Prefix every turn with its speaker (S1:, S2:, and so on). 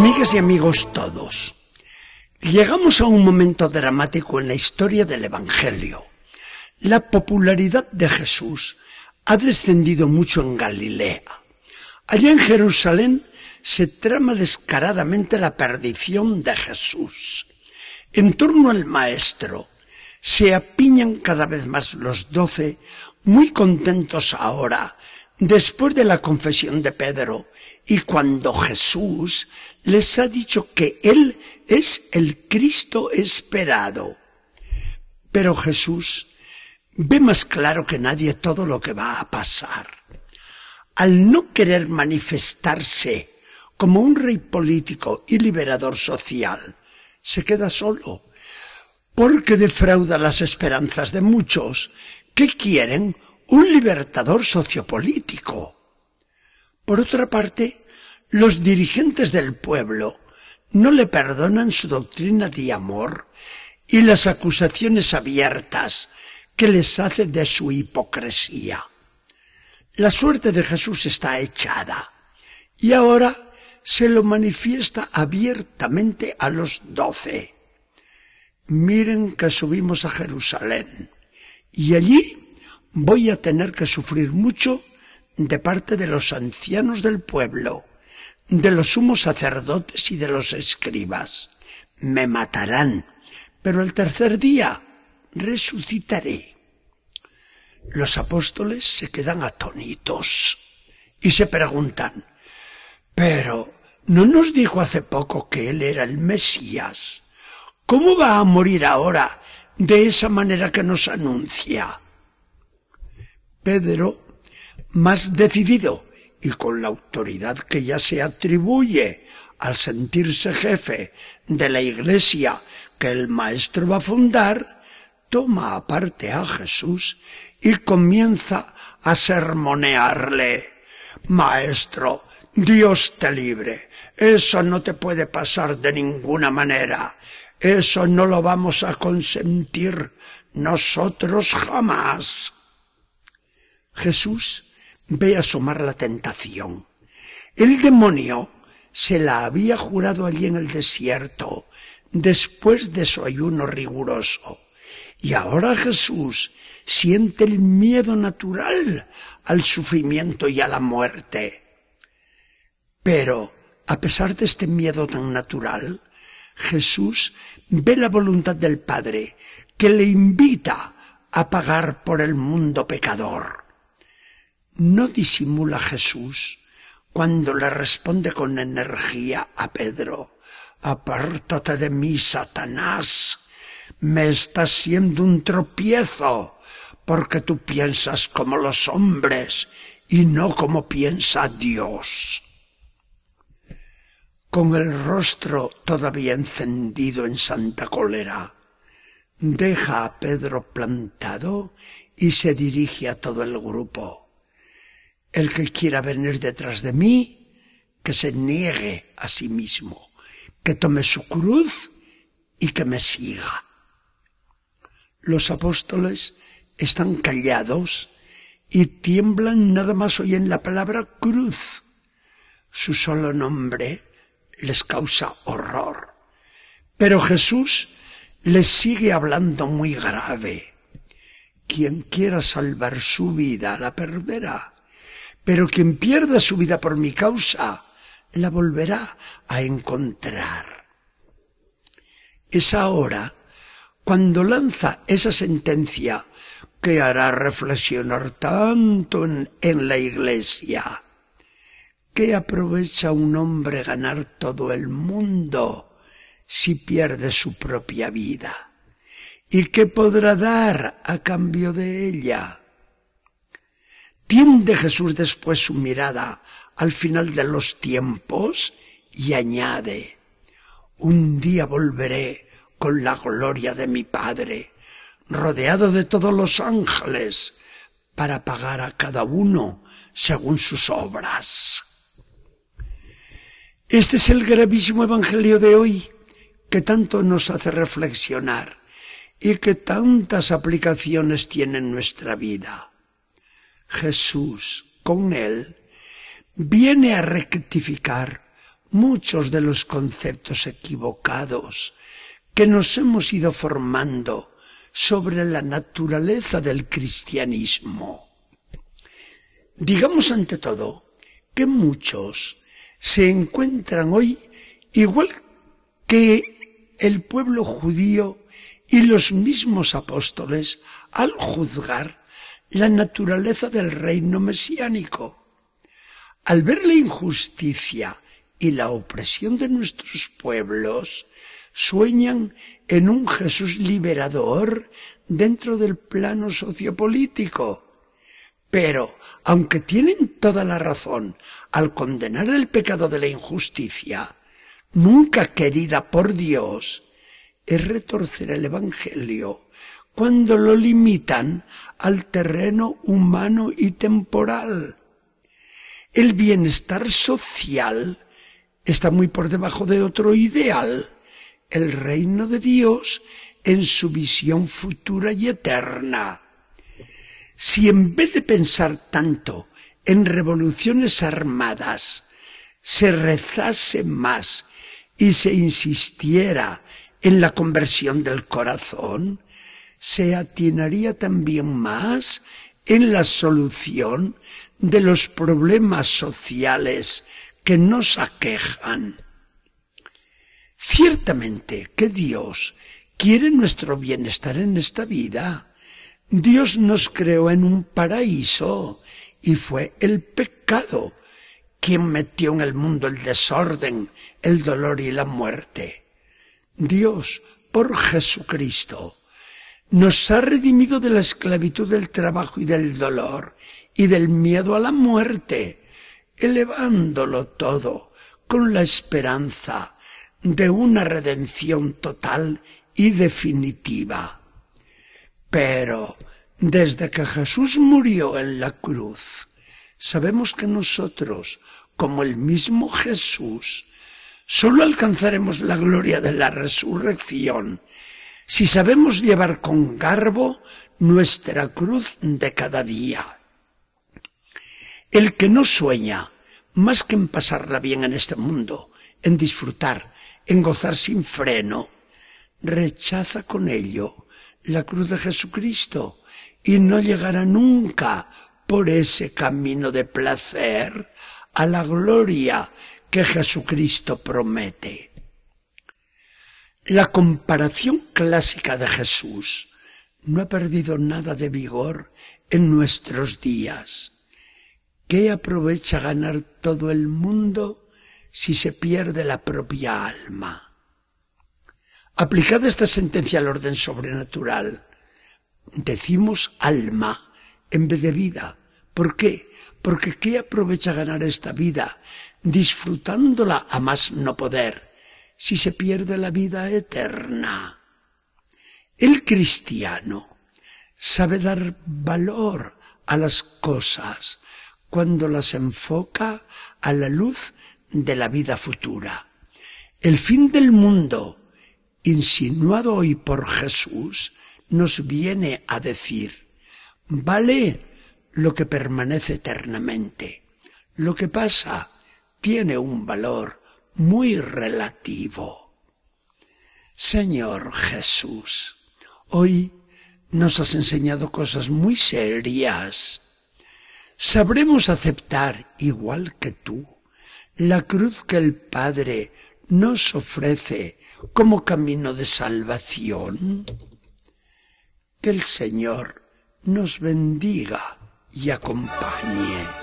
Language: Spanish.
S1: Amigas y amigos todos, llegamos a un momento dramático en la historia del Evangelio. La popularidad de Jesús ha descendido mucho en Galilea. Allá en Jerusalén se trama descaradamente la perdición de Jesús. En torno al Maestro se apiñan cada vez más los doce, muy contentos ahora, después de la confesión de Pedro, y cuando Jesús les ha dicho que Él es el Cristo esperado. Pero Jesús ve más claro que nadie todo lo que va a pasar. Al no querer manifestarse como un rey político y liberador social, se queda solo, porque defrauda las esperanzas de muchos que quieren un libertador sociopolítico. Por otra parte, los dirigentes del pueblo no le perdonan su doctrina de amor y las acusaciones abiertas que les hace de su hipocresía. La suerte de Jesús está echada y ahora se lo manifiesta abiertamente a los doce. Miren que subimos a Jerusalén y allí voy a tener que sufrir mucho de parte de los ancianos del pueblo de los sumos sacerdotes y de los escribas. Me matarán, pero el tercer día resucitaré. Los apóstoles se quedan atónitos y se preguntan, pero ¿no nos dijo hace poco que él era el Mesías? ¿Cómo va a morir ahora de esa manera que nos anuncia? Pedro, más decidido y con la autoridad que ya se atribuye al sentirse jefe de la iglesia que el maestro va a fundar, toma aparte a Jesús y comienza a sermonearle. Maestro, Dios te libre. Eso no te puede pasar de ninguna manera. Eso no lo vamos a consentir nosotros jamás. Jesús ve asomar la tentación. El demonio se la había jurado allí en el desierto, después de su ayuno riguroso. Y ahora Jesús siente el miedo natural al sufrimiento y a la muerte. Pero, a pesar de este miedo tan natural, Jesús ve la voluntad del Padre que le invita a pagar por el mundo pecador no disimula Jesús cuando le responde con energía a Pedro, apártate de mí, Satanás, me estás siendo un tropiezo, porque tú piensas como los hombres y no como piensa Dios. Con el rostro todavía encendido en santa cólera, deja a Pedro plantado y se dirige a todo el grupo. El que quiera venir detrás de mí, que se niegue a sí mismo, que tome su cruz y que me siga. Los apóstoles están callados y tiemblan nada más oyen la palabra cruz. Su solo nombre les causa horror. Pero Jesús les sigue hablando muy grave. Quien quiera salvar su vida la perderá pero quien pierda su vida por mi causa, la volverá a encontrar. Es ahora cuando lanza esa sentencia que hará reflexionar tanto en, en, la iglesia. ¿Qué aprovecha un hombre ganar todo el mundo si pierde su propia vida? ¿Y qué podrá dar a cambio de ella? Tiende Jesús después su mirada al final de los tiempos y añade, un día volveré con la gloria de mi Padre, rodeado de todos los ángeles, para pagar a cada uno según sus obras. Este es el gravísimo Evangelio de hoy que tanto nos hace reflexionar y que tantas aplicaciones tiene en nuestra vida. Jesús con él viene a rectificar muchos de los conceptos equivocados que nos hemos ido formando sobre la naturaleza del cristianismo. Digamos ante todo que muchos se encuentran hoy igual que el pueblo judío y los mismos apóstoles al juzgar la naturaleza del reino mesiánico. Al ver la injusticia y la opresión de nuestros pueblos, sueñan en un Jesús liberador dentro del plano sociopolítico. Pero, aunque tienen toda la razón al condenar el pecado de la injusticia, nunca querida por Dios, es retorcer el Evangelio cuando lo limitan al terreno humano y temporal. El bienestar social está muy por debajo de otro ideal, el reino de Dios en su visión futura y eterna. Si en vez de pensar tanto en revoluciones armadas, se rezase más y se insistiera en la conversión del corazón, se atinaría también más en la solución de los problemas sociales que nos aquejan. Ciertamente que Dios quiere nuestro bienestar en esta vida. Dios nos creó en un paraíso y fue el pecado quien metió en el mundo el desorden, el dolor y la muerte. Dios, por Jesucristo, nos ha redimido de la esclavitud del trabajo y del dolor y del miedo a la muerte, elevándolo todo con la esperanza de una redención total y definitiva. Pero desde que Jesús murió en la cruz, sabemos que nosotros, como el mismo Jesús, solo alcanzaremos la gloria de la resurrección si sabemos llevar con garbo nuestra cruz de cada día. El que no sueña más que en pasarla bien en este mundo, en disfrutar, en gozar sin freno, rechaza con ello la cruz de Jesucristo y no llegará nunca por ese camino de placer a la gloria que Jesucristo promete. La comparación clásica de Jesús no ha perdido nada de vigor en nuestros días. ¿Qué aprovecha ganar todo el mundo si se pierde la propia alma? Aplicada esta sentencia al orden sobrenatural, decimos alma en vez de vida. ¿Por qué? Porque ¿qué aprovecha ganar esta vida disfrutándola a más no poder si se pierde la vida eterna? El cristiano sabe dar valor a las cosas cuando las enfoca a la luz de la vida futura. El fin del mundo, insinuado hoy por Jesús, nos viene a decir, vale lo que permanece eternamente. Lo que pasa tiene un valor muy relativo. Señor Jesús, hoy nos has enseñado cosas muy serias. Sabremos aceptar, igual que tú, la cruz que el Padre nos ofrece como camino de salvación. Que el Señor nos bendiga y acompañe.